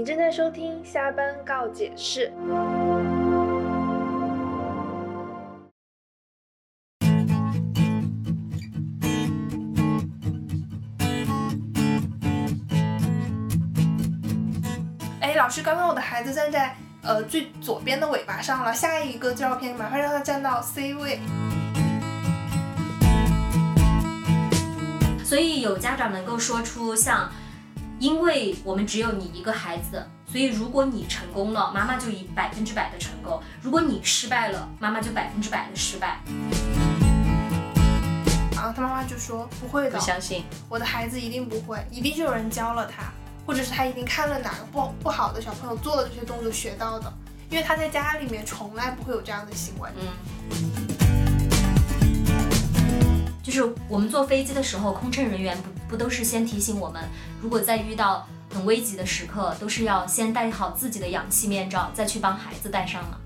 你正在收听下班告解室。哎，老师，刚刚我的孩子站在呃最左边的尾巴上了，下一个照片麻烦让他站到 C 位。所以有家长能够说出像，因为我们只有你一个孩子，所以如果你成功了，妈妈就以百分之百的成功；如果你失败了，妈妈就百分之百的失败。然后他妈妈就说不会的不，相信。我的孩子一定不会，一定是有人教了他，或者是他一定看了哪个不不好的小朋友做了这些动作学到的，因为他在家里面从来不会有这样的行为。嗯。就是我们坐飞机的时候，空乘人员不不都是先提醒我们，如果在遇到很危急的时刻，都是要先戴好自己的氧气面罩，再去帮孩子戴上吗？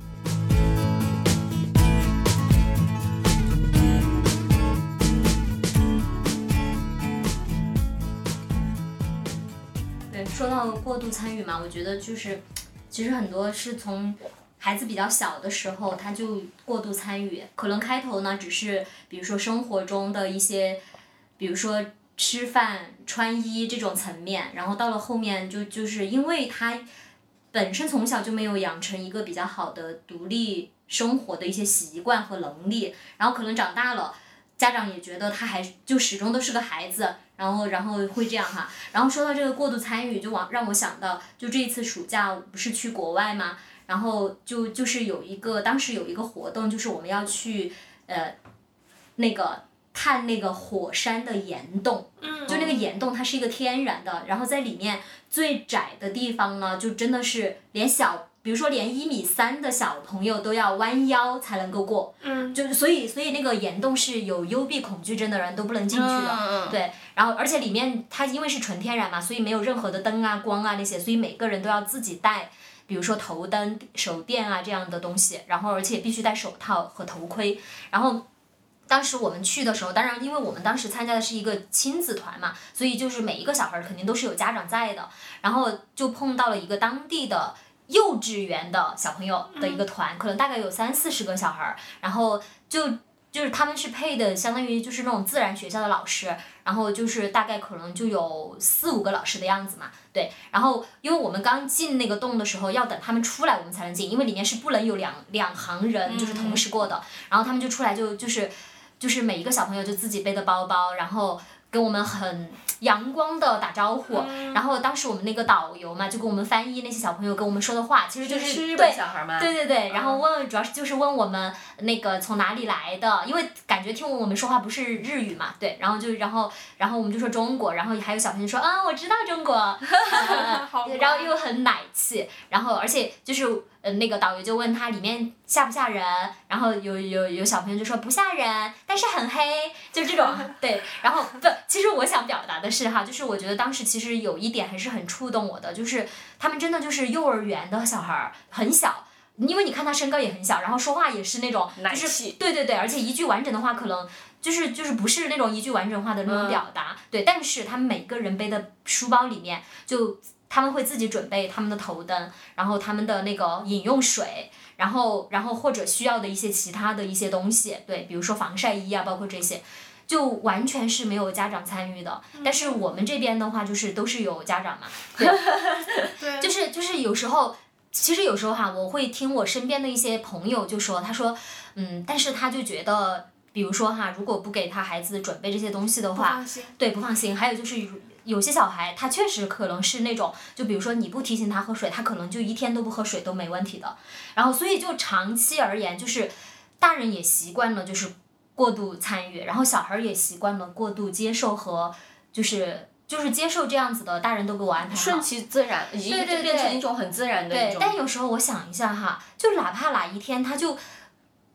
对，说到过度参与嘛，我觉得就是，其实很多是从孩子比较小的时候，他就过度参与，可能开头呢只是比如说生活中的一些，比如说吃饭、穿衣这种层面，然后到了后面就就是因为他本身从小就没有养成一个比较好的独立生活的一些习惯和能力，然后可能长大了。家长也觉得他还就始终都是个孩子，然后然后会这样哈。然后说到这个过度参与，就往让我想到，就这一次暑假不是去国外吗？然后就就是有一个当时有一个活动，就是我们要去呃那个探那个火山的岩洞，嗯就那个岩洞它是一个天然的，然后在里面最窄的地方呢，就真的是连小。比如说，连一米三的小朋友都要弯腰才能够过，嗯，就是所以所以那个岩洞是有幽闭恐惧症的人都不能进去的，嗯嗯对，然后而且里面它因为是纯天然嘛，所以没有任何的灯啊、光啊那些，所以每个人都要自己带，比如说头灯、手电啊这样的东西，然后而且必须戴手套和头盔。然后当时我们去的时候，当然因为我们当时参加的是一个亲子团嘛，所以就是每一个小孩儿肯定都是有家长在的，然后就碰到了一个当地的。幼稚园的小朋友的一个团，可能大概有三四十个小孩儿，然后就就是他们是配的，相当于就是那种自然学校的老师，然后就是大概可能就有四五个老师的样子嘛，对。然后因为我们刚进那个洞的时候，要等他们出来我们才能进，因为里面是不能有两两行人就是同时过的。然后他们就出来就就是就是每一个小朋友就自己背的包包，然后跟我们很阳光的打招呼。然后当时我们那个导游嘛，就跟我们翻译那些小朋友跟我们说的话，其实就是是对小孩吗？对对对，然后问主要是就是问我们那个从哪里来的，因为感觉听我们说话不是日语嘛，对，然后就然后然后我们就说中国，然后还有小朋友说啊我知道中国，好 然后又很奶气，然后而且就是呃那个导游就问他里面吓不吓人，然后有有有小朋友就说不吓人，但是很黑，就这种 对，然后不，其实我想表达的是哈，就是我觉得当时其实有一点还是很触动我的，就是他们真的就是幼儿园的小孩儿，很小。因为你看他身高也很小，然后说话也是那种，就是对对对，而且一句完整的话可能就是就是不是那种一句完整话的那种表达，对，但是他们每个人背的书包里面就他们会自己准备他们的头灯，然后他们的那个饮用水，然后然后或者需要的一些其他的一些东西，对，比如说防晒衣啊，包括这些。就完全是没有家长参与的，但是我们这边的话，就是都是有家长嘛，对，对，就是就是有时候，其实有时候哈，我会听我身边的一些朋友就说，他说，嗯，但是他就觉得，比如说哈，如果不给他孩子准备这些东西的话。对，不放心。还有就是有有些小孩，他确实可能是那种，就比如说你不提醒他喝水，他可能就一天都不喝水都没问题的。然后所以就长期而言，就是大人也习惯了就是过度参与，然后小孩儿也习惯了过度接受和就是就是接受这样子的，大人都给我安排好。顺其自然，已经对对变成对一种很自然的一对，种。但有时候我想一下哈，就哪怕哪一天他就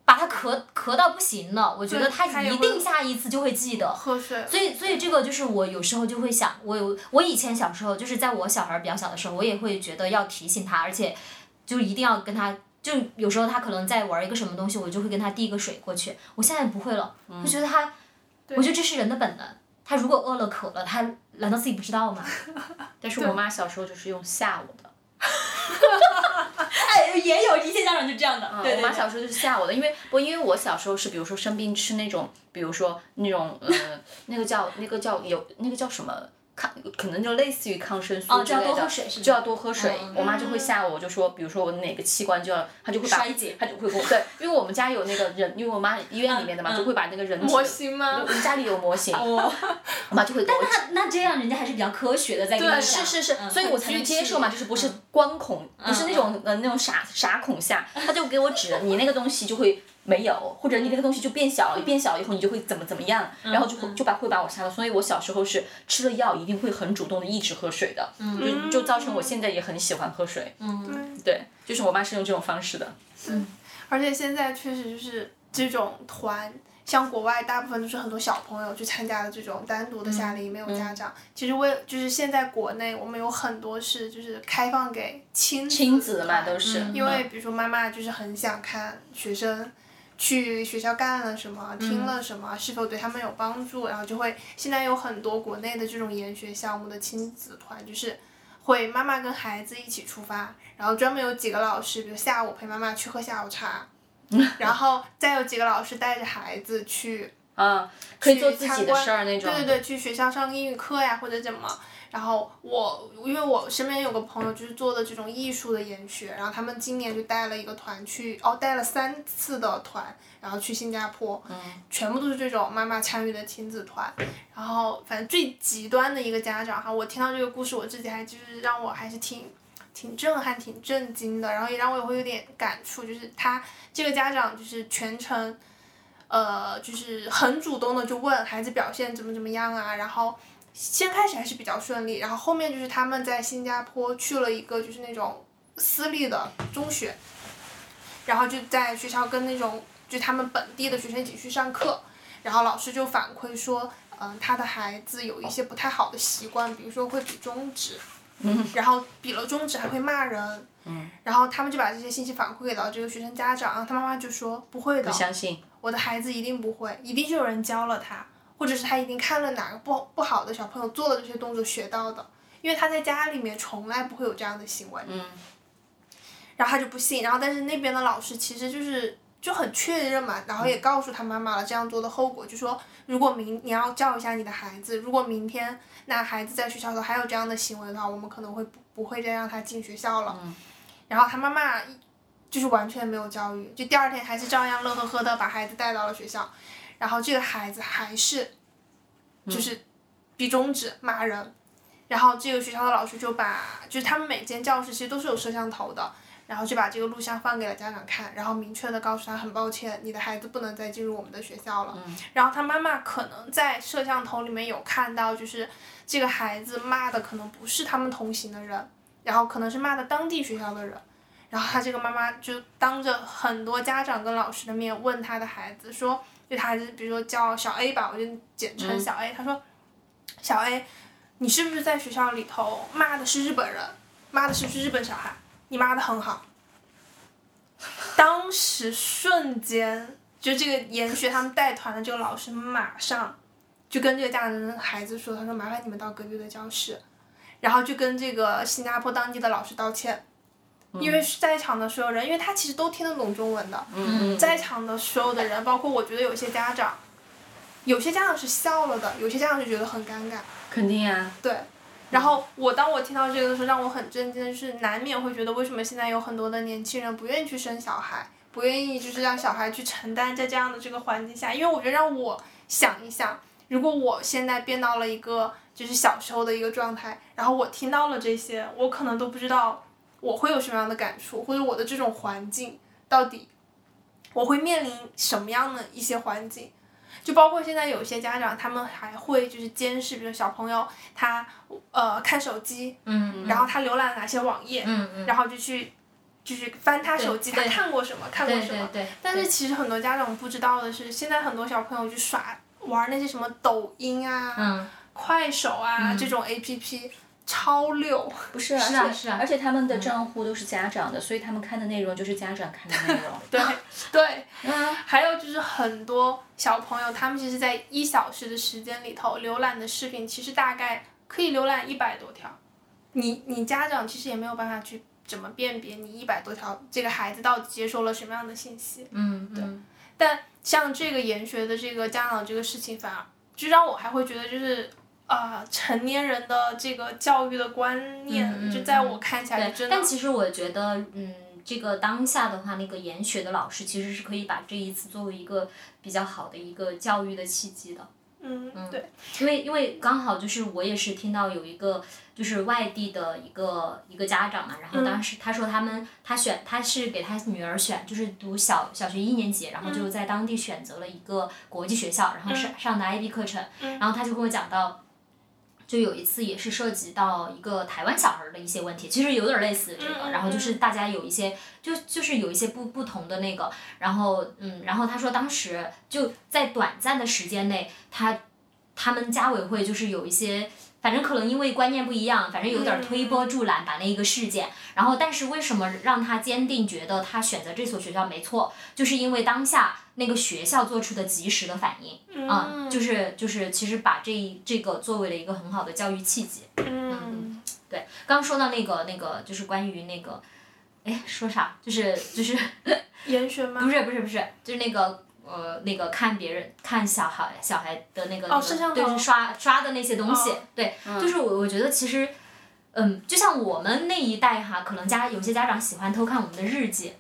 把他咳咳到不行了，我觉得他一定下一次就会记得。喝水，所以，所以这个就是我有时候就会想，我有我以前小时候，就是在我小孩儿比较小的时候，我也会觉得要提醒他，而且就一定要跟他，就有时候他可能在玩一个什么东西，我就会跟他递一个水过去。我现在不会了，我觉得他，对我觉得这是人的本能。他如果饿了渴了，他难道自己不知道吗？但是我妈小时候就是用吓我的，哈，哎，也有一些家长就这样的。我妈小时候就是吓我的，因为不因为我小时候是比如说生病吃那种，比如说那种，呃，那个叫那个叫有那个叫什么。抗可能就类似于抗生素哦就要之类的，多喝水是吗就要多喝水。嗯我妈就会吓我，就说，比如说我哪个器官就要，她就会把衰竭她就会给我对，因为我们家有那个人，因为我妈医院里面的嘛，嗯就会把那个人体模型吗？我们家里有模型，哦，我妈就会给我那那这样人家还是比较科学的，在跟你对。是是是，嗯所以我才能接受嘛，就是不是嗯。光恐，不是那种呃那种傻傻恐吓，她就给我指你那个东西就会没有，或者你那个东西就变小了，变小了以后你就会怎么怎么样，然后就会就把会把我杀了，所以我小时候是吃了药一定会很主动的一直喝水的，就就造成我现在也很喜欢喝水，嗯，对，就是我妈是用这种方式的，嗯。而且现在确实就是这种团，像国外大部分都是很多小朋友去参加的这种单独的夏令营，没有家长。其实为就是现在国内我们有很多是就是开放给亲亲子嘛团都是，因为比如说妈妈就是很想看学生去学校干了什么，听了什么，是否对他们有帮助，然后就会现在有很多国内的这种研学项目的亲子团，就是会妈妈跟孩子一起出发，然后专门有几个老师，比如下午陪妈妈去喝下午茶，然后再有几个老师带着孩子去啊，可以做自己的事儿那种，对对对，去学校上英语课呀，或者怎么。然后我因为我身边有个朋友就是做的这种艺术的研学，然后他们今年就带了一个团去，哦，带了三次的团，然后去新加坡，全部都是这种妈妈参与的亲子团。然后反正最极端的一个家长哈，我听到这个故事，我自己还就是让我还是挺挺震撼、挺震惊的，然后也让我也会有点感触，就是他这个家长就是全程。呃，就是很主动的就问孩子表现怎么怎么样啊，然后先开始还是比较顺利，然后后面就是他们在新加坡去了一个就是那种私立的中学，然后就在学校跟那种就他们本地的学生一起去上课，然后老师就反馈说，嗯、他的孩子有一些不太好的习惯，比如说会比中指，然后比了中指还会骂人，然后他们就把这些信息反馈给到这个学生家长，然后他妈妈就说不会的不，相信，我的孩子一定不会，一定是有人教了他，或者是他一定看了哪个不不好的小朋友做了这些动作学到的，因为他在家里面从来不会有这样的行为。嗯。然后他就不信，然后但是那边的老师其实就是就很确认嘛，然后也告诉他妈妈了这样做的后果，就说如果明你要教一下你的孩子，如果明天那孩子在学校的时候还有这样的行为的话，我们可能会不不会再让他进学校了。然后他妈妈就是完全没有教育，就第二天还是照样乐呵呵的把孩子带到了学校，然后这个孩子还是就是比中指骂人，然后这个学校的老师就把就是他们每间教室其实都是有摄像头的。然后就把这个录像放给了家长看，然后明确的告诉他很抱歉，你的孩子不能再进入我们的学校了。然后他妈妈可能在摄像头里面有看到，就是这个孩子骂的可能不是他们同行的人，然后可能是骂的当地学校的人。然后他这个妈妈就当着很多家长跟老师的面问他的孩子说，就他孩子比如说叫小 A 吧，我就简称小 A，、他说，小 A，你是不是在学校里头骂的是日本人，骂的是不是日本小孩？你骂的很好。当时瞬间，就这个研学他们带团的这个老师马上就跟这个家长的孩子说，他说麻烦你们到隔壁的教室，然后就跟这个新加坡当地的老师道歉。因为在场的所有人，因为他其实都听得懂中文的，嗯在场的所有的人，包括我觉得有些家长，有些家长是笑了的，有些家长就觉得很尴尬。肯定啊，对，然后我当我听到这个的时候，让我很震惊的是，难免会觉得为什么现在有很多的年轻人不愿意去生小孩，不愿意就是让小孩去承担在这样的这个环境下，因为我觉得让我想一想，如果我现在变到了一个就是小时候的一个状态，然后我听到了这些，我可能都不知道我会有什么样的感触，或者我的这种环境到底我会面临什么样的一些环境。就包括现在有些家长，他们还会就是监视，比如小朋友他呃看手机，嗯然后他浏览哪些网页，嗯嗯，然后就去就是翻他手机，他看过什么，看过什么。对对，但是其实很多家长不知道的是，现在很多小朋友去耍玩那些什么抖音啊、嗯，快手啊、这种 A P P，超溜。不是，是啊是啊而且他们的账户都是家长的，所以他们看的内容就是家长看的内容。对对，嗯，还有就是很多小朋友，他们其实，在一小时的时间里头浏览的视频，其实大概可以浏览一百多条。你你家长其实也没有办法去怎么辨别你一百多条这个孩子到底接收了什么样的信息。嗯嗯但像这个研学的这个家长这个事情，反而就让我还会觉得就是。啊、成年人的这个教育的观念，嗯嗯就在我看起来，真的但其实我觉得，嗯，这个当下的话，那个研学的老师其实是可以把这一次作为一个比较好的一个教育的契机的。嗯，对，因为因为刚好就是我也是听到有一个就是外地的一个一个家长嘛，然后当时他说他们他选他是给他女儿选就是读小小学一年级，然后就在当地选择了一个国际学校，然后上上的 IB 课程，然后他就跟我讲到。就有一次也是涉及到一个台湾小孩儿的一些问题，其实有点儿类似这个，嗯然后就是大家有一些就就是有一些不不同的那个，然后嗯，然后他说当时就在短暂的时间内，他他们家委会就是有一些，反正可能因为观念不一样，反正有点儿推波助澜把那一个事件，然后但是为什么让他坚定觉得他选择这所学校没错，就是因为当下那个学校做出的及时的反应，啊、就是就是其实把这一这个作为了一个很好的教育契机。嗯，对，刚刚说到那个那个就是关于那个，哎，说啥？就是就是研学吗？不是不是不是，就是那个呃那个看别人看小孩小孩的那个、那个摄像头对是刷刷的那些东西，哦对，就是我我觉得其实。嗯，就像我们那一代哈，可能家有些家长喜欢偷看我们的日记，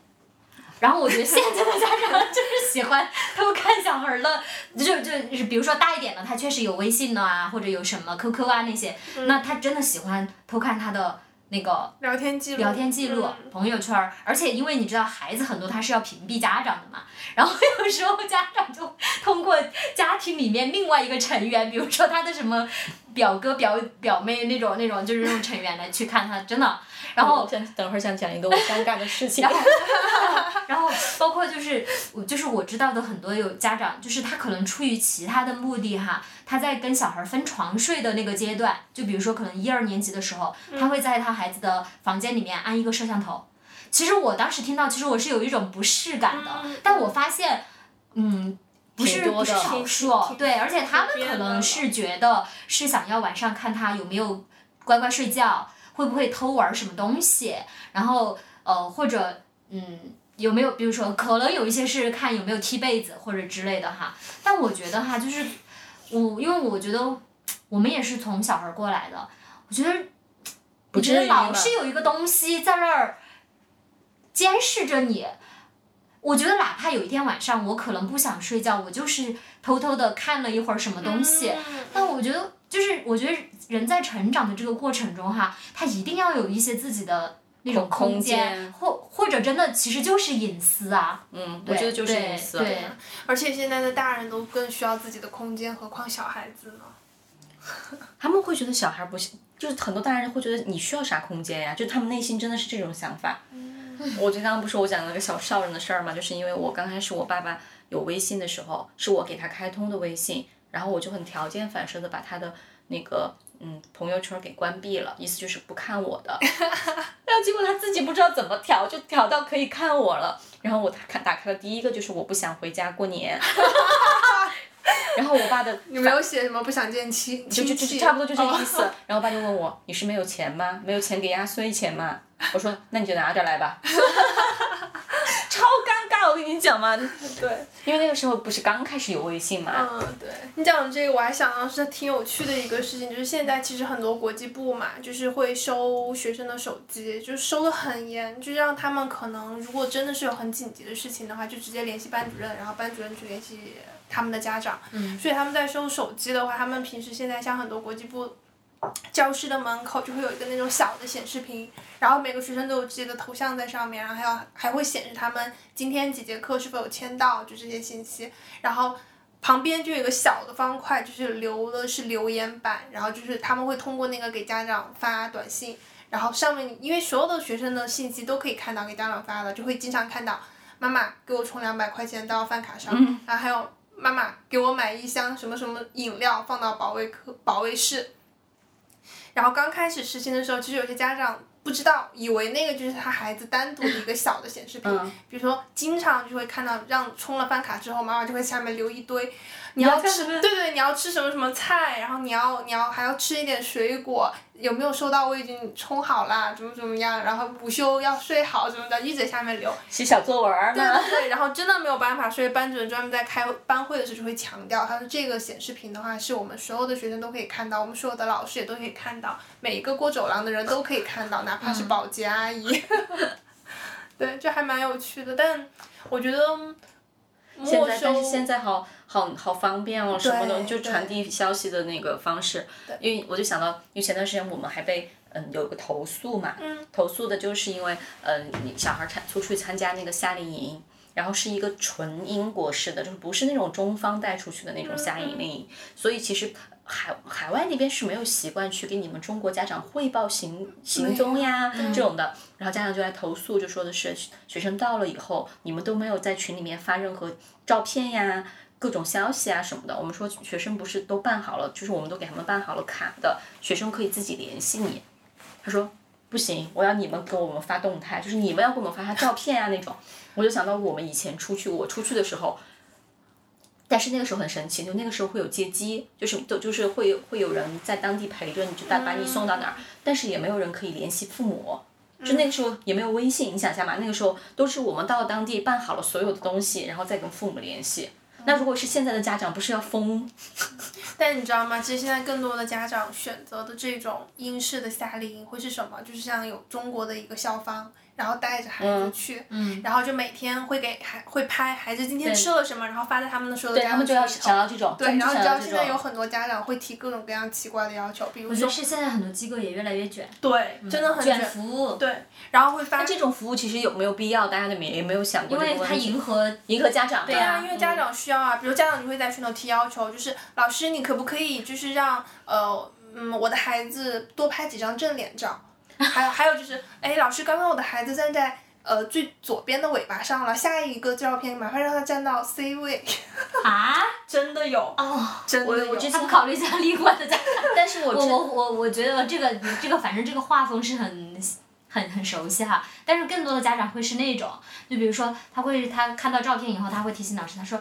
然后我觉得现在的家长就是喜欢偷看小孩儿的，就就是比如说大一点的，他确实有微信的啊，或者有什么 QQ 啊那些，嗯那他真的喜欢偷看他的那个聊天记录，聊天记录、嗯朋友圈儿，而且因为你知道孩子很多他是要屏蔽家长的嘛，然后有时候家长就通过家庭里面另外一个成员，比如说他的什么表哥表表妹那种那种就是那种成员来去看他，真的，然后先等会儿想讲一个我尴尬的事情。然后，然后包括就是我就是我知道的很多有家长，就是他可能出于其他的目的哈，他在跟小孩分床睡的那个阶段，就比如说可能一二年级的时候，他会在他孩子的房间里面安一个摄像头。其实我当时听到，其实我是有一种不适感的，但我发现，嗯。不是不是少数，对，而且他们可能是觉得是想要晚上看他有没有乖乖睡觉，会不会偷玩什么东西，然后呃或者嗯有没有比如说可能有一些是看有没有踢被子或者之类的哈，但我觉得哈就是我因为我觉得我们也是从小孩过来的，我觉得我觉得老是有一个东西在那儿监视着你。我觉得哪怕有一天晚上我可能不想睡觉，我就是偷偷的看了一会儿什么东西，嗯但我觉得就是我觉得人在成长的这个过程中哈，他一定要有一些自己的那种空空间，或或者真的其实就是隐私啊。嗯，我对觉得就是对隐私。对，而且现在的大人都更需要自己的空间，何况小孩子呢？他们会觉得小孩不行，就是很多大人会觉得你需要啥空间呀？就他们内心真的是这种想法。我就刚刚不是我讲了个小少人的事儿嘛，就是因为我刚开始我爸爸有微信的时候，是我给他开通的微信，然后我就很条件反射的把他的那个嗯朋友圈给关闭了，意思就是不看我的。然后结果他自己不知道怎么调，就调到可以看我了。然后我看打开了第一个就是我不想回家过年。然后我爸的 你没有写什么不想见亲就就就？差不多就这个意思哦。然后我爸就问我：“你是没有钱吗？没有钱给压岁钱吗？”我说：“那你就拿着来吧。”超尴尬，我跟你讲嘛，对，因为那个时候不是刚开始有微信嘛，嗯，对你讲的这个，我还想到是挺有趣的一个事情，就是现在其实很多国际部嘛，就是会收学生的手机，就是收的很严，就让他们可能如果真的是有很紧急的事情的话，就直接联系班主任，然后班主任去联系他们的家长。嗯所以他们在收手机的话，他们平时现在像很多国际部。教室的门口就会有一个那种小的显示屏，然后每个学生都有自己的头像在上面，然后还有还会显示他们今天几节课是否有签到，就这些信息。然后旁边就有一个小的方块，就是留的是留言板，然后就是他们会通过那个给家长发短信，然后上面因为所有的学生的信息都可以看到给家长发的，就会经常看到妈妈给我充两百块钱到饭卡上，然后还有妈妈给我买一箱什么什么饮料放到保卫科保卫室。然后刚开始实行的时候，其实有些家长不知道，以为那个就是他孩子单独的一个小的显示屏，嗯比如说经常就会看到让充了饭卡之后，妈妈就会下面留一堆你要吃，对对，你要吃什么什么菜，然后你要你要还要吃一点水果，有没有收到我已经冲好啦，怎么怎么样，然后午休要睡好什么的，一直在下面留。写小作文儿对。对对，然后真的没有办法，所以班主任专门在开班会的时候就会强调，他说这个显示屏的话是我们所有的学生都可以看到，我们所有的老师也都可以看到，每一个过走廊的人都可以看到，哪怕是保洁阿姨。对，这还蛮有趣的，但我觉得没现在，但是收现在好好好方便哦，什么的就传递消息的那个方式。因为我就想到，因为前段时间我们还被嗯有个投诉嘛，嗯投诉的就是因为嗯你小孩参出去参加那个夏令营。然后是一个纯英国式的，就是不是那种中方带出去的那种夏令营，所以其实海海外那边是没有习惯去给你们中国家长汇报行行踪呀这种的，然后家长就来投诉，就说的是学生到了以后，你们都没有在群里面发任何照片呀。各种消息啊什么的，我们说学生不是都办好了，就是我们都给他们办好了卡的，学生可以自己联系你。他说不行，我要你们给我们发动态，就是你们要给我们发下照片啊那种。我就想到我们以前出去，我出去的时候，但是那个时候很神奇，就那个时候会有接机，就是都就是会会有人在当地陪着你，就把把你送到哪儿，但是也没有人可以联系父母。就那个时候也没有微信，你想一下嘛，那个时候都是我们到当地办好了所有的东西，然后再跟父母联系。那如果是现在的家长，不是要疯？但你知道吗？其实现在更多的家长选择的这种英式的夏令营会是什么？就是像有中国的一个校方，然后带着孩子去，嗯然后就每天会给孩会拍孩子今天吃了什么，然后发在他们的所有的对他们就要想要这种，对，然后你知道现在有。很多家长会提各种各样奇怪的要求，比如说我觉得是现在很多机构也越来越卷，对，真的很卷服务，对，然后会发这种服务其实有没有必要？大家都没也没有想过因为它这个问题。迎合迎合家长对呀，啊因为家长需要啊，比如家长就会在群头提要求，就是老师你可不可以就是让呃嗯我的孩子多拍几张正脸照，还有还有就是哎老师刚刚我的孩子站在呃最左边的尾巴上了，下一个照片麻烦让他站到 C 位，啊，真的有，哦，真的有，我我之前他们考虑一下另外的家长。但是我我我我我觉得这个这个反正这个画风是很很很熟悉哈，但是更多的家长会是那种，就比如说他会他看到照片以后，他会提醒老师，他说。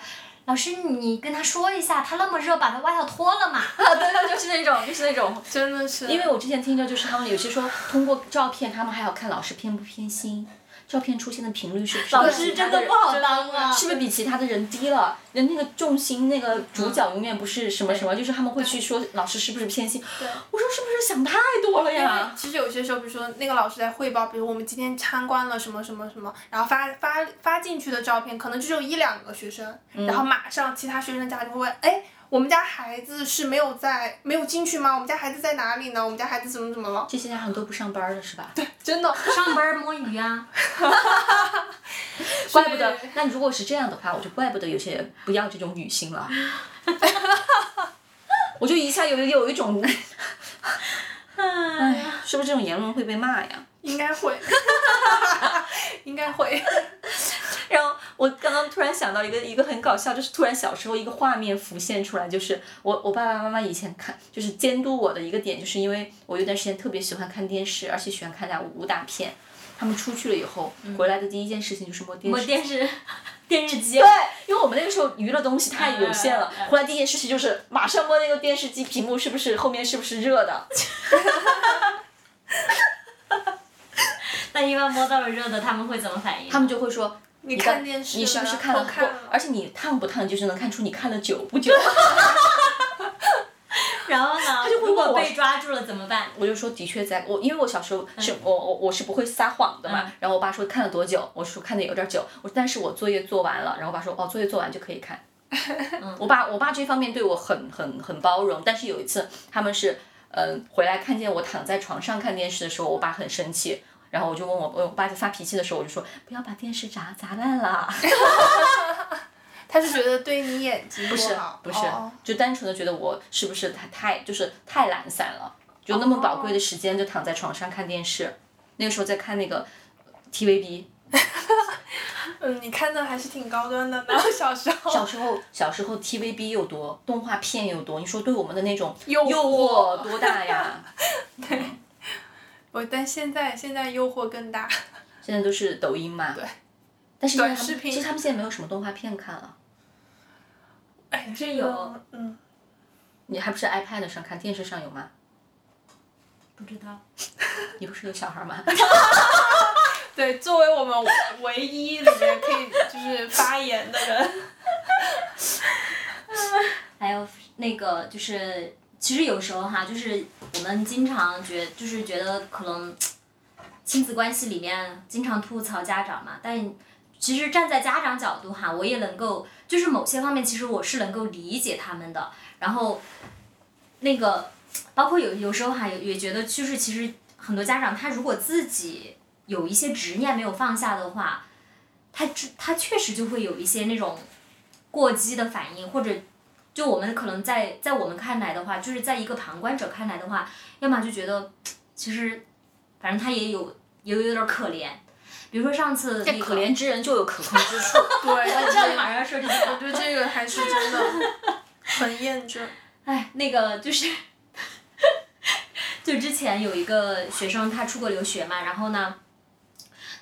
老师，你跟他说一下，他那么热，把他外套脱了嘛。啊，对对，就是那种，就是那种。真的是，因为我之前听着，就是他们有些说通过照片，他们还要看老师偏不偏心，照片出现的频率是不是老师真的不好当啊。是不是比其他的人低了？人那个重心那个主角永远不是什么什么，就是他们会去说老师是不是偏心。我说是不是想太多了呀？其实有些时候，比如说那个老师在汇报，比如我们今天参观了什么什么什么，然后发发发进去的照片，可能就只有一两个学生，然后马上其他学生的家长就会问，哎，我们家孩子是没有在没有进去吗？我们家孩子在哪里呢？我们家孩子怎么怎么了？这些家长都不上班了是吧？对，真的，上班摸鱼啊，怪不得。那如果是这样的话，我就怪不得有些人不要这种女性了。我就一下有有一种，哎，是不是这种言论会被骂呀？应该会，应该会。然后我刚刚突然想到一个一个很搞笑，就是突然小时候一个画面浮现出来，就是我我爸爸妈妈以前看就是监督我的一个点，就是因为我有段时间特别喜欢看电视，而且喜欢看那武打片。他们出去了以后，回来的第一件事情就是摸电视。摸电视，电视机。对，因为我们那个时候娱乐东西太有限了回来第一件事情就是马上摸那个电视机屏幕是不是后面是不是热的。那一般摸到了热的，他们会怎么反应？他们就会说。你看看电视你是不是看了？而且你烫不烫，就是能看出你看了久不久。然后呢？就会如果问我被抓住了怎么办？我就说的确在，我因为我小时候是、我我我是不会撒谎的嘛。嗯然后我爸说看了多久，我说看的有点久，我但是我作业做完了，然后我爸说哦作业做完就可以看。我爸我爸这方面对我很很很包容，但是有一次他们是嗯回来看见我躺在床上看电视的时候，我爸很生气。然后我就问我，我我爸在发脾气的时候，我就说不要把电视砸砸烂了。他是觉得对你眼睛不是好，不是哦，就单纯的觉得我是不是太太就是太懒散了，就那么宝贵的时间就躺在床上看电视，那个时候在看那个 TVB。嗯，你看的还是挺高端的呢，小时候。小时候小时候 TVB 又多，动画片又多，你说对我们的那种诱惑惑多大呀？我但现在现在诱惑更大。现在都是抖音嘛。对。但是短视频其实他们现在没有什么动画片看了。哎，真有，嗯，你还不是 iPad 上看，电视上有吗？不知道。你不是有小孩吗？对，作为我们唯一里面可以就是发言的人，还有那个就是，其实有时候哈，就是我们经常觉就是觉得可能亲子关系里面经常吐槽家长嘛，但其实站在家长角度哈，我也能够就是某些方面其实我是能够理解他们的，然后那个包括有有时候哈也觉得就是其实很多家长他如果自己有一些执念没有放下的话，他他确实就会有一些那种过激的反应，或者就我们可能在在我们看来的话，就是在一个旁观者看来的话，要么就觉得 其实反正他也有也有点可怜，比如说上次那个这可怜之人就有可恨之处。对，我知道你马上要说这句话我觉得这个还是真的很验证。哎，那个就是，就之前有一个学生他出国留学嘛，然后呢，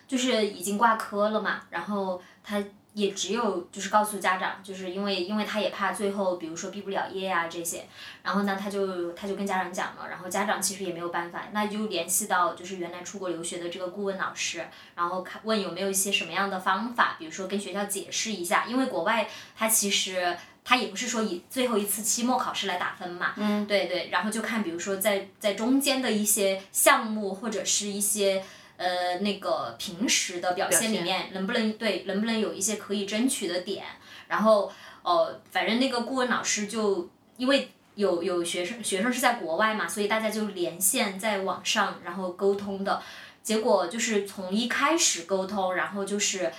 就是已经挂科了嘛，然后他也只有就是告诉家长，就是因为因为他也怕最后比如说毕不了业啊这些，然后呢他就他就跟家长讲了，然后家长其实也没有办法，那就联系到就是原来出国留学的这个顾问老师，然后看问有没有一些什么样的方法，比如说跟学校解释一下，因为国外他其实。他也不是说以最后一次期末考试来打分嘛，嗯，对对，然后就看比如说在在中间的一些项目或者是一些呃那个平时的表现里面，能不能对能不能有一些可以争取的点，然后呃反正那个顾问老师就因为有有学生学生是在国外嘛，所以大家就连线在网上然后沟通的，结果就是从一开始沟通，然后就是。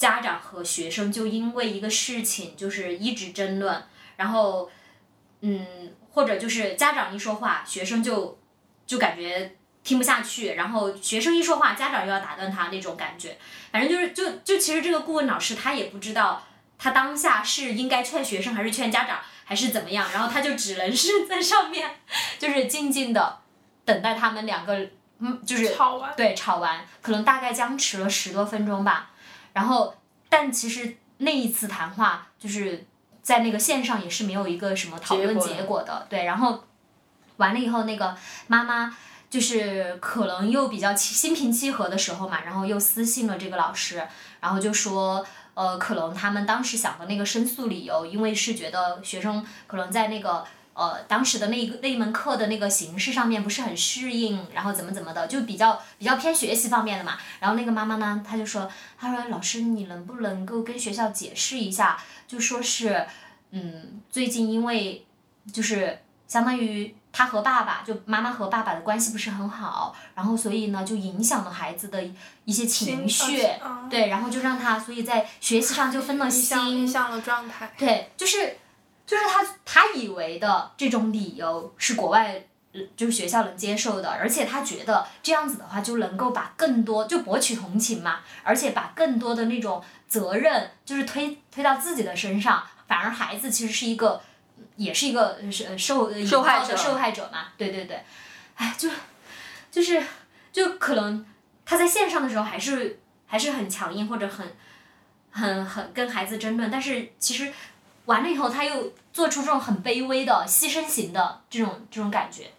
家长和学生就因为一个事情就是一直争论，然后，嗯，或者就是家长一说话，学生就就感觉听不下去，然后学生一说话，家长又要打断他那种感觉。反正就是就就其实这个顾问老师他也不知道他当下是应该劝学生还是劝家长还是怎么样，然后他就只能是在上面就是静静的等待他们两个，嗯，就是吵完，对吵完，可能大概僵持了十多分钟吧。然后，但其实那一次谈话就是在那个线上也是没有一个什么讨论结果结果的，对。然后完了以后，那个妈妈就是可能又比较心平气和的时候嘛，然后又私信了这个老师，然后就说。呃，可能他们当时想的那个申诉理由，因为是觉得学生可能在那个呃当时的那个那一门课的那个形式上面不是很适应，然后怎么怎么的，就比较比较偏学习方面的嘛。然后那个妈妈呢，她就说，她说老师你能不能够跟学校解释一下，就说是，嗯，最近因为就是相当于他和爸爸，就妈妈和爸爸的关系不是很好，然后所以呢就影响了孩子的一些情绪，啊对，然后就让他所以在学习上就分了影响影心，响了状态。对，就是就是他他以为的这种理由是国外。呃就是学校能接受的，而且他觉得这样子的话就能够把更多就博取同情嘛，而且把更多的那种责任就是推推到自己的身上，反而孩子其实是一个也是一个受呃受害者。受害者嘛，对对对，哎就就是就可能他在线上的时候还是还是很强硬或者很很很跟孩子争论，但是其实完了以后他又做出这种很卑微的牺牲型的这种这种感觉，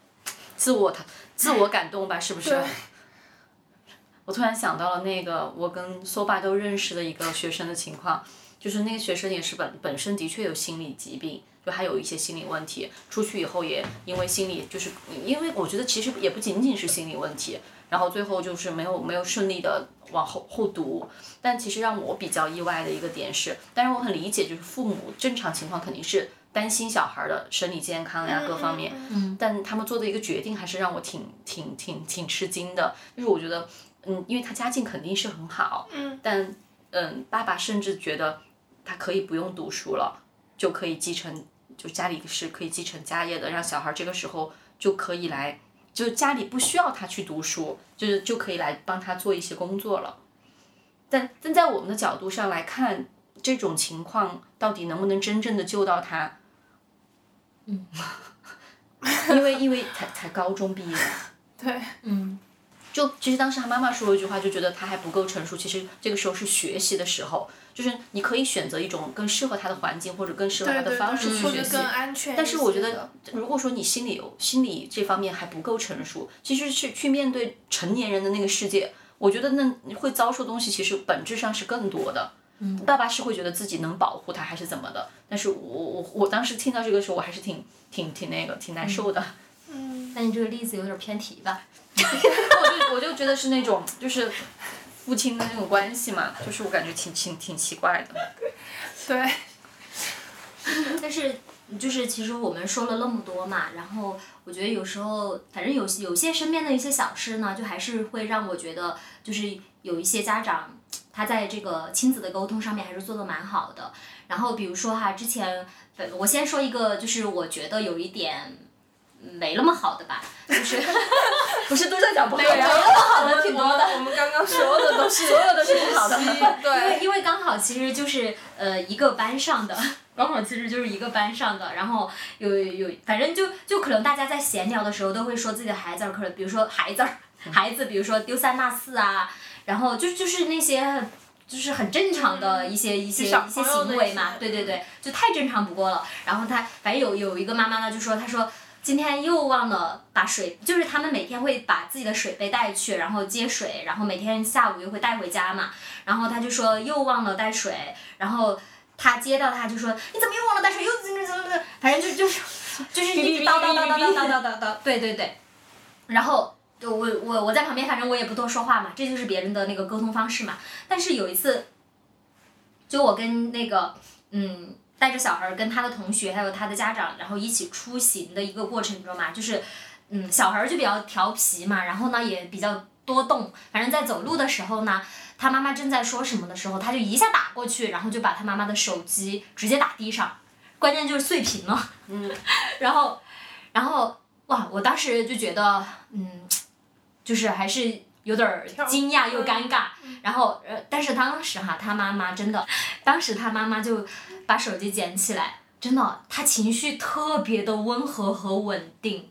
自我他自我感动吧，是不是？我突然想到了那个我跟搜爸都认识的一个学生的情况，就是那个学生也是本本身的确有心理疾病，就还有一些心理问题，出去以后也因为心理就是因为我觉得其实也不仅仅是心理问题，然后最后就是没有没有顺利的往后后读，但其实让我比较意外的一个点是，但是我很理解，就是父母正常情况肯定是担心小孩的生理健康呀各方面，嗯。但他们做的一个决定还是让我挺挺挺挺吃惊的，就是我觉得，嗯，因为他家境肯定是很好，嗯，但嗯，爸爸甚至觉得他可以不用读书了，就可以继承，就家里是可以继承家业的，让小孩这个时候就可以来，就家里不需要他去读书，就是就可以来帮他做一些工作了。但但在我们的角度上来看，这种情况到底能不能真正的救到他？嗯，因为因为才才高中毕业，对，嗯，就其实当时他妈妈说了一句话，就觉得他还不够成熟。其实这个时候是学习的时候，就是你可以选择一种更适合他的环境或者更适合他的方式去学习。但是我觉得，如果说你心里有心理这方面还不够成熟，其实是去面对成年人的那个世界，我觉得那会遭受东西其实本质上是更多的。嗯，爸爸是会觉得自己能保护他还是怎么的？但是我我我当时听到这个时候，我还是挺挺挺那个挺难受的。嗯，那你这个例子有点偏题吧？我就我就觉得是那种就是父亲的那种关系嘛，就是我感觉挺挺挺奇怪的。对。但是就是其实我们说了那么多嘛，然后我觉得有时候反正有有些身边的一些小事呢，就还是会让我觉得就是有一些家长他在这个亲子的沟通上面还是做的蛮好的。然后比如说哈，之前我先说一个，就是我觉得有一点。没那么好的吧，就是 不是都在讲不好，没有那么好的挺多的。我们刚刚说的都是所有都是不好的，对。因为因为刚好其实就是呃一个班上的，刚好其实就是一个班上的，然后有有反正就就可能大家在闲聊的时候都会说自己的孩子儿，可能比如说孩子儿孩子，比如说丢三落四啊，然后就就是那些就是很正常的一些一些一些行为嘛，对对对，就太正常不过了。然后他反正有有一个妈妈呢就说，她说。今天又忘了把水，就是他们每天会把自己的水杯带去，然后接水，然后每天下午又会带回家嘛。然后他就说又忘了带水，然后他接到他就说你怎么又忘了带水，又怎么怎么怎么，反正就就是就是一直叨叨叨叨叨叨叨叨，对对对。然后我我我在旁边，反正我也不多说话嘛，这就是别人的那个沟通方式嘛。但是有一次，就我跟那个嗯。带着小孩跟他的同学还有他的家长，然后一起出行的一个过程中嘛，就是，嗯，小孩就比较调皮嘛，然后呢也比较多动，反正在走路的时候呢，他妈妈正在说什么的时候，他就一下打过去，然后就把他妈妈的手机直接打地上，关键就是碎屏了，嗯，然后，然后哇，我当时就觉得，嗯，就是还是有点惊讶又尴尬，然后呃，但是当时哈，他妈妈真的，当时他妈妈就。把手机捡起来，真的，他情绪特别的温和和稳定。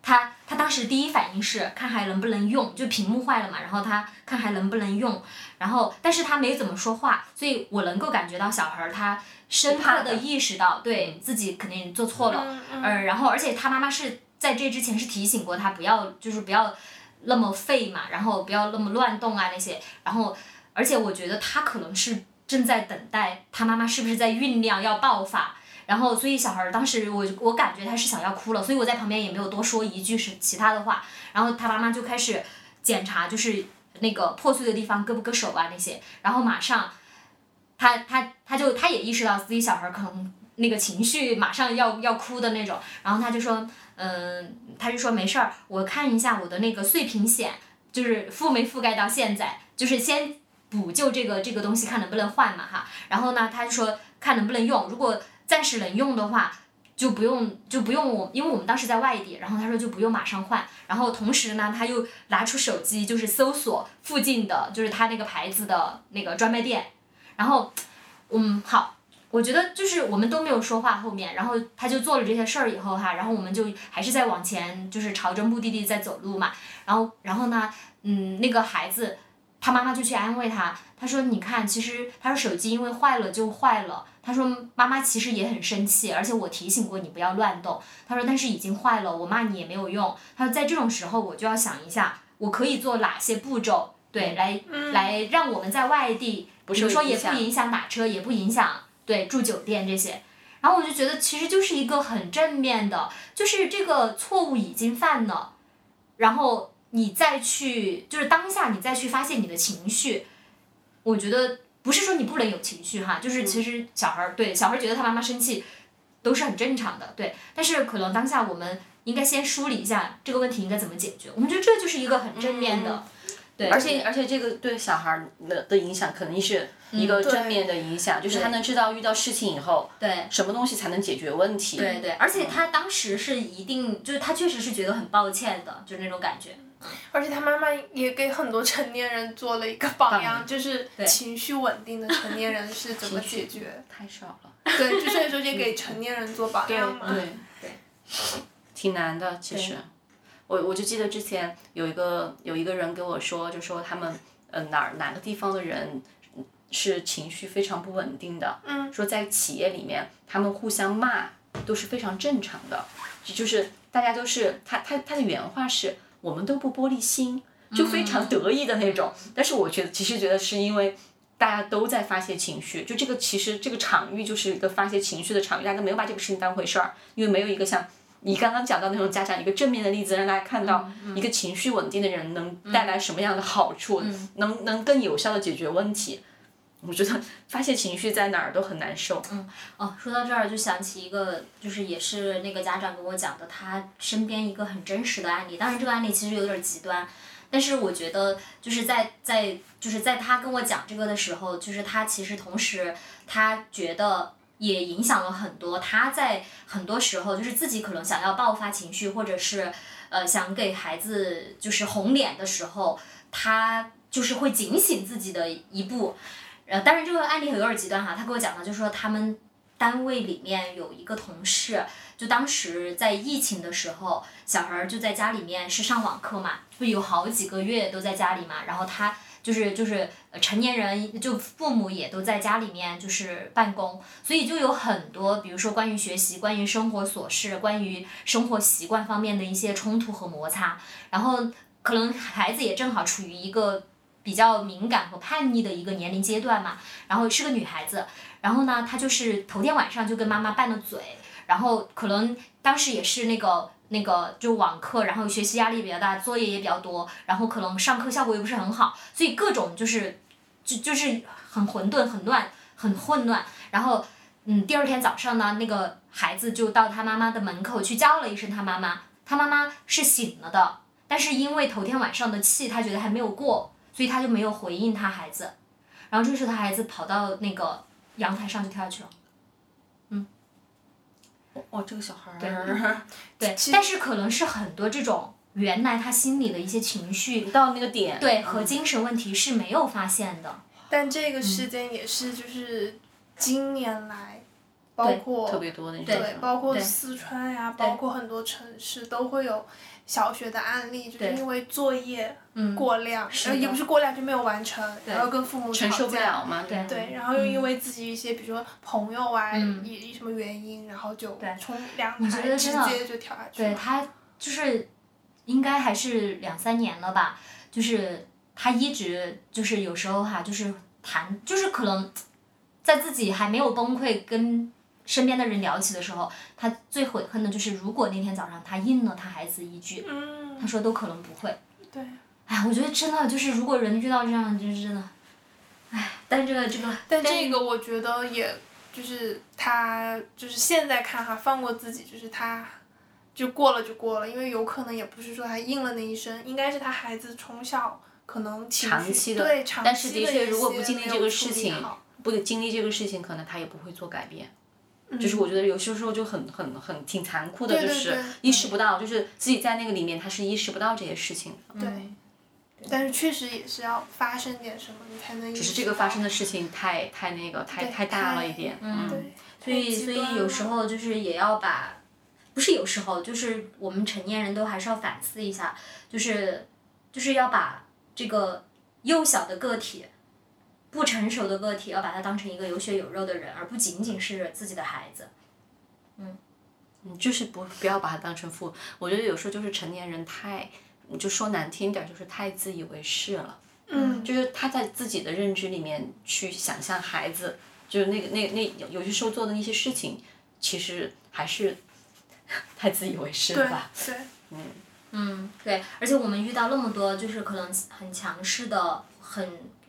他他当时第一反应是看还能不能用，就屏幕坏了嘛，然后他看还能不能用，然后但是他没怎么说话，所以我能够感觉到小孩儿他深刻的意识到对自己肯定做错了，嗯，然后而且他妈妈是在这之前是提醒过他不要就是不要那么废嘛，然后不要那么乱动啊那些，然后而且我觉得他可能是。正在等待他妈妈是不是在酝酿要爆发，然后所以小孩儿当时我我感觉他是想要哭了，所以我在旁边也没有多说一句是其他的话，然后他妈妈就开始检查就是那个破碎的地方割不割手啊那些，然后马上他他他就他也意识到自己小孩儿可能那个情绪马上要要哭的那种，然后他就说嗯他就说没事儿，我看一下我的那个碎屏险就是覆没覆盖到现在，就是先。补救这个这个东西，看能不能换嘛哈。然后呢，他就说看能不能用，如果暂时能用的话，就不用就不用我，因为我们当时在外地。然后他说就不用马上换。然后同时呢，他又拿出手机，就是搜索附近的就是他那个牌子的那个专卖店。然后，嗯，好，我觉得就是我们都没有说话后面，然后他就做了这些事儿以后哈，然后我们就还是在往前，就是朝着目的地在走路嘛。然后，然后呢，嗯，那个孩子。他妈妈就去安慰他，他说：“你看，其实他说手机因为坏了就坏了。他说妈妈其实也很生气，而且我提醒过你不要乱动。他说但是已经坏了，我骂你也没有用。他说在这种时候我就要想一下，我可以做哪些步骤，对，来来让我们在外地，比如说也不影响打车，也不影响对住酒店这些。然后我就觉得其实就是一个很正面的，就是这个错误已经犯了，然后。”你再去，就是当下你再去发现你的情绪，我觉得不是说你不能有情绪哈，就是其实小孩儿对小孩儿觉得他妈妈生气，都是很正常的，对。但是可能当下我们应该先梳理一下这个问题应该怎么解决，我们觉得这就是一个很正面的，对。而且而且这个对小孩儿的的影响肯定是一个正面的影响，就是他能知道遇到事情以后，对，什么东西才能解决问题。对对，而且他当时是一定就是他确实是觉得很抱歉的，就是那种感觉。而且他妈妈也给很多成年人做了一个榜样，就是情绪稳定的成年人是怎么解决。太少了。对，就所以说 就给成年人做榜样嘛。对对。挺难的，其实。我我就记得之前有一个有一个人给我说，就说他们呃哪儿哪个地方的人是情绪非常不稳定的，嗯说在企业里面他们互相骂都是非常正常的，就就是大家都是他他他的原话是我们都不玻璃心，就非常得意的那种。但是我觉得其实觉得是因为。大家都在发泄情绪，就这个其实这个场域就是一个发泄情绪的场域，大家都没有把这个事情当回事儿，因为没有一个像你刚刚讲到那种家长一个正面的例子，让大家看到一个情绪稳定的人能带来什么样的好处，能能更有效的解决问题。我觉得发泄情绪在哪儿都很难受。嗯哦，说到这儿就想起一个，就是也是那个家长跟我讲的，他身边一个很真实的案例。当然，这个案例其实有点极端，但是我觉得就是在在就是在他跟我讲这个的时候，就是他其实同时他觉得也影响了很多。他在很多时候就是自己可能想要爆发情绪，或者是呃想给孩子就是红脸的时候，他就是会警醒自己的一步。呃，当然这个案例有点极端哈，他跟我讲的就是说他们单位里面有一个同事，就当时在疫情的时候，小孩儿就在家里面是上网课嘛，就有好几个月都在家里嘛，然后他就是就是成年人就父母也都在家里面就是办公，所以就有很多比如说关于学习、关于生活琐事、关于生活习惯方面的一些冲突和摩擦，然后可能孩子也正好处于一个。比较敏感和叛逆的一个年龄阶段嘛，然后是个女孩子，然后呢，她就是头天晚上就跟妈妈拌了嘴，然后可能当时也是那个那个就网课，然后学习压力比较大，作业也比较多，然后可能上课效果也不是很好，所以各种就是就就是很混沌、很乱、很混乱。然后嗯，第二天早上呢，那个孩子就到他妈妈的门口去叫了一声他妈妈，他妈妈是醒了的，但是因为头天晚上的气，他觉得还没有过。所以他就没有回应他孩子，然后这时候他孩子跑到那个阳台上就跳下去了。嗯。哦，这个小孩儿，对，但是可能是很多这种原来他心里的一些情绪，到那个点，对和精神问题是没有发现的。但这个事件也是就是今年来，包括特别多的那对，包括四川呀，包括很多城市都会有小学的案例，就是因为作业嗯，过量，然后也不是过量就没有完成，然后跟父母吵承受不架了嘛，对对，然后又因为自己一些，比如说朋友啊，嗯以以什么原因，然后就对从阳我觉台直接就跳下去了。对他就是应该还是两三年了吧，就是他一直就是有时候哈，就是谈，就是可能在自己还没有崩溃跟身边的人聊起的时候，他最悔恨的就是如果那天早上他应了他孩子一句，嗯，他说都可能不会。对，哎，我觉得真的就是如果人遇到这样，就是真的，哎，但这个这个，但这个我觉得也就是他就是现在看哈，放过自己，就是他就过了就过了，因为有可能也不是说他应了那一声，应该是他孩子从小可能长期的对长期的但是的确如果不经历这个事情不得经历这个事情，可能他也不会做改变。嗯就是我觉得有些时候就很很很挺残酷的，就是意识不到，就是自己在那个里面他是意识不到这些事情的。对，但是确实也是要发生点什么，你才能。只是这个发生的事情太太那个太太大了一点，嗯，所以所以有时候就是也要把，不是有时候就是我们成年人都还是要反思一下，就是就是要把这个幼小的个体。不成熟的个体要把他当成一个有血有肉的人，而不仅仅是自己的孩子。嗯，就是不不要把他当成父。我觉得有时候就是成年人太，就说难听点，就是太自以为是了。嗯，就是他在自己的认知里面去想象孩子，就是那个那那有有些时候做的那些事情，其实还是 太自以为是了吧？对，嗯，对，而且我们遇到那么多就是可能很强势的、很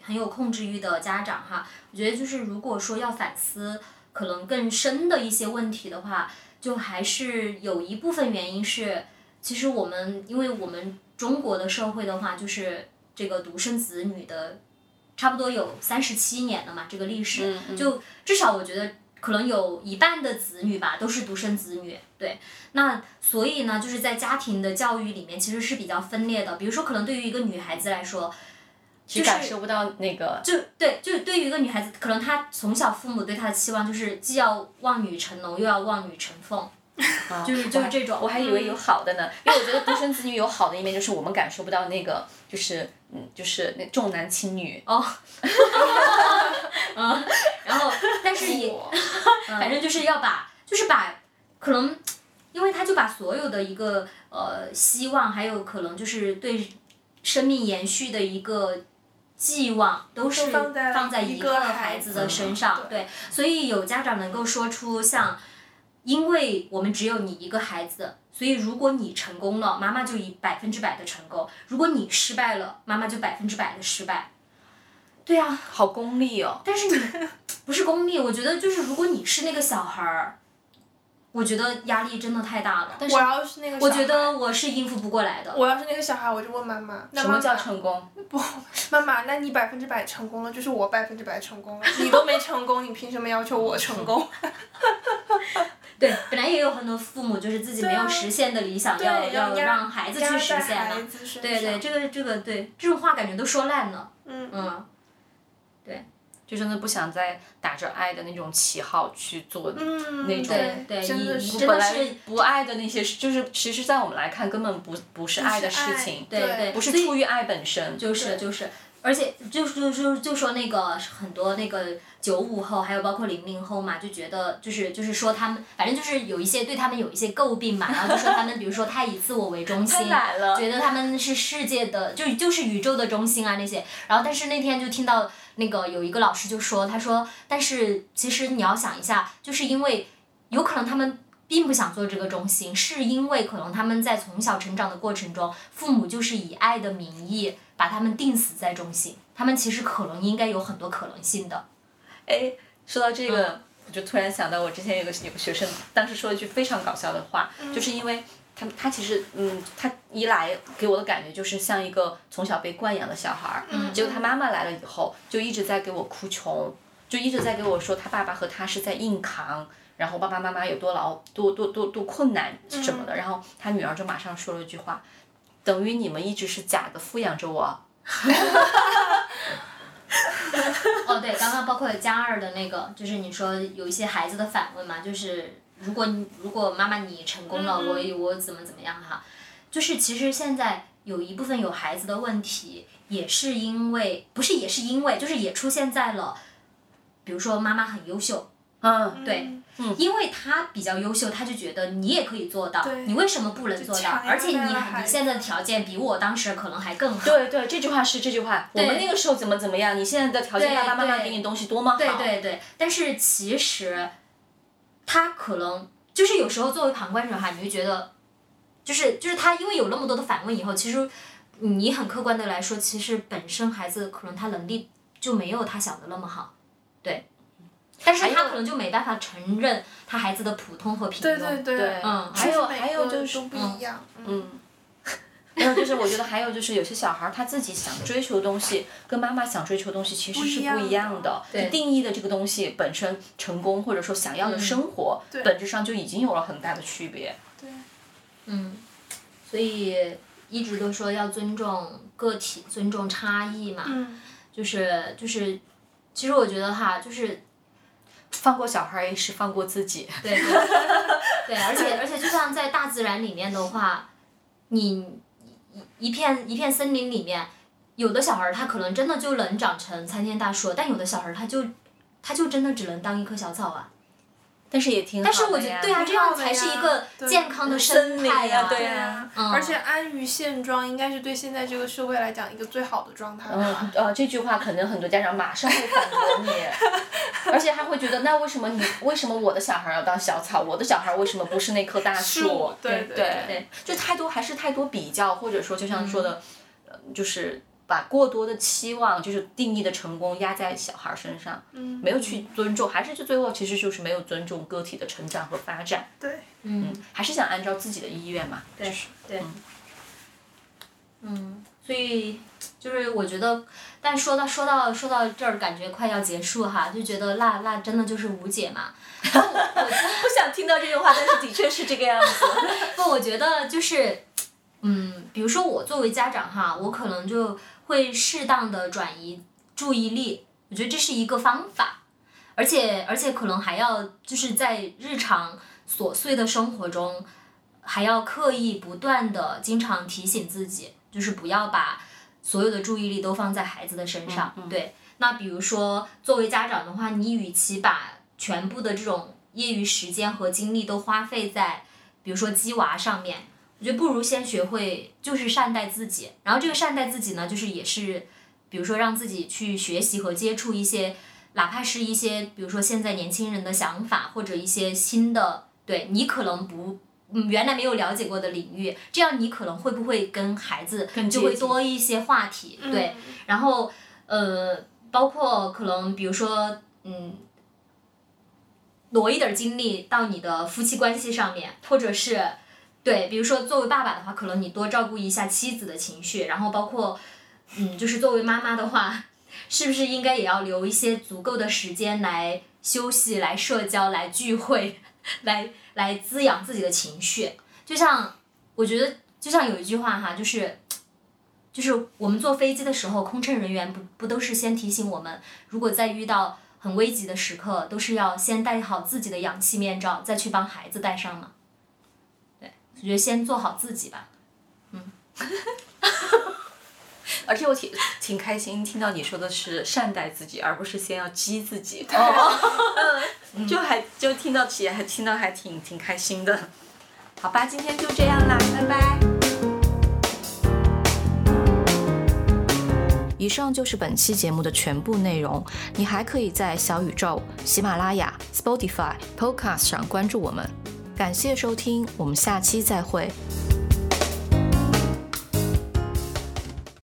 很有控制欲的家长哈，我觉得就是如果说要反思可能更深的一些问题的话，就还是有一部分原因是，其实我们因为我们中国的社会的话，就是这个独生子女的差不多有三十七年了嘛，这个历史，嗯嗯就至少我觉得可能有一半的子女吧都是独生子女，对，那所以呢，就是在家庭的教育里面其实是比较分裂的，比如说可能对于一个女孩子来说，其实感受不到那个，就对，就对于一个女孩子，可能她从小父母对她的期望就是既要望女成龙，又要望女成凤，啊就是就是这种我还以为有好的呢，因为我觉得独生子女有好的一面，就是我们感受不到那个，就是嗯，就是那重男轻女。哦，嗯，然后但是也，反正就是要把，就是把，可能，因为他就把所有的一个呃希望，还有可能就是对生命延续的一个寄望，都是放在一个孩子的身上，对对，所以有家长能够说出像，因为我们只有你一个孩子。所以，如果你成功了，妈妈就以百分之百的成功；如果你失败了，妈妈就百分之百的失败。对啊，好功利哦。但是你 不是功利，我觉得就是如果你是那个小孩儿，我觉得压力真的太大了。但是我要是那个，我觉得我是应付不过来的。我要是那个小孩，我就问妈妈，那什么叫成功？不，妈妈，那你百分之百成功了，就是我百分之百成功了，你都没成功，你凭什么要求我成功？对，本来也有很多父母就是自己没有实现的理想，对要要让孩子去实现嘛对对，这个这个对这种话感觉都说烂了。嗯嗯，就真的不想再打着爱的那种旗号去做嗯，那种对对你你真的是本来是不爱的那些事，就是其实，在我们来看，根本不不是爱的事情，对对不是出于爱本身。就是就是，而且就是就是就说那个很多那个九五后，还有包括零零后嘛，就觉得就是就是说他们，反正就是有一些对他们有一些诟病嘛，然后就说他们比如说太以自我为中心，觉得他们是世界的就就是宇宙的中心啊那些，然后但是那天就听到那个有一个老师就说，他说但是其实你要想一下，就是因为有可能他们。并不想做这个中心，是因为可能他们在从小成长的过程中，父母就是以爱的名义把他们定死在中心，他们其实可能应该有很多可能性的。哎，说到这个，嗯我就突然想到，我之前有个有个学生，当时说了一句非常搞笑的话，就是因为他他其实嗯，他一来给我的感觉就是像一个从小被惯养的小孩儿，嗯结果他妈妈来了以后，就一直在给我哭穷，就一直在给我说他爸爸和他是在硬扛。然后爸爸妈妈有多劳多多多多困难什么的，然后他女儿就马上说了一句话，等于你们一直是假的抚养着我。哦，对，刚刚包括加二的那个，就是你说有一些孩子的反问嘛，就是如果你如果妈妈你成功了，嗯我我怎么怎么样哈，就是其实现在有一部分有孩子的问题，也是因为不是也是因为，就是也出现在了，比如说妈妈很优秀，嗯，对，嗯因为她比较优秀，她就觉得你也可以做到，你为什么不能做到？而且你你现在的条件比我当时可能还更好。对对，这句话是这句话。我们那个时候怎么怎么样？你现在的条件，爸爸妈妈给你东西多么好。对对对，但是其实他可能就是有时候作为旁观者哈，你会觉得，就是就是他因为有那么多的反问以后，其实你很客观的来说，其实本身孩子可能他能力就没有他想的那么好，对。但是他可能就没办法承认他孩子的普通和平庸。对对对，嗯还有还有就是都不一样，嗯，还有就是，我觉得还有就是，有些小孩儿他自己想追求的东西，跟妈妈想追求的东西其实是不一样的。对就定义的这个东西本身，成功或者说想要的生活，对本质上就已经有了很大的区别。对，嗯，所以一直都说要尊重个体，尊重差异嘛。嗯，就是就是，其实我觉得哈，就是放过小孩儿也是放过自己。对 对对，而且而且就像在大自然里面的话，你一片一片森林里面，有的小孩儿他可能真的就能长成参天大树，但有的小孩儿他就他就真的只能当一棵小草啊。但是也挺好但是我的呀觉得对啊，这样才是一个健康的生态呀啊。对啊对啊，嗯而且安于现状应该是对现在这个社会来讲一个最好的状态了嗯。呃，这句话可能很多家长马上会反驳你，而且他会觉得，那为什么你为什么我的小孩要当小草，我的小孩为什么不是那棵大树树？对对对对就太多还是太多比较，或者说就像说的，呃，就是把过多的期望，就是定义的成功压在小孩身上，嗯，没有去尊重，还是就最后其实就是没有尊重个体的成长和发展，对，嗯，还是想按照自己的意愿嘛。对对，嗯，所以就是我觉得，但说到说到说到这儿，感觉快要结束哈，就觉得那那真的就是无解嘛。我我 不想听到这句话，但是的确是这个样子。不，我觉得就是，嗯，比如说我作为家长哈，我可能就会适当的转移注意力，我觉得这是一个方法，而且而且可能还要就是在日常琐碎的生活中，还要刻意不断的经常提醒自己，就是不要把所有的注意力都放在孩子的身上。对，那比如说作为家长的话，你与其把全部的这种业余时间和精力都花费在，比如说鸡娃上面，我觉得不如先学会就是善待自己。然后这个善待自己呢，就是也是，比如说让自己去学习和接触一些，哪怕是一些，比如说现在年轻人的想法或者一些新的，对你可能不。嗯，原来没有了解过的领域，这样你可能会不会跟孩子就会多一些话题，对，然后呃，包括可能比如说嗯。挪一点精力到你的夫妻关系上面，或者是，对，比如说作为爸爸的话，可能你多照顾一下妻子的情绪，然后包括，嗯，就是作为妈妈的话，是不是应该也要留一些足够的时间来休息、来社交、来聚会，来来滋养自己的情绪？就像我觉得，就像有一句话哈，就是，就是我们坐飞机的时候，空乘人员不不都是先提醒我们，如果再遇到。很危急的时刻，都是要先戴好自己的氧气面罩，再去帮孩子戴上嘛。对，我觉得先做好自己吧。嗯。而且我挺挺开心，听到你说的是善待自己，而不是先要激自己。哦。嗯。就还就听到起还听到还挺挺开心的。好吧，今天就这样啦，拜拜。以上就是本期节目的全部内容。你还可以在小宇宙、喜马拉雅、Spotify、Podcast 上关注我们。感谢收听，我们下期再会。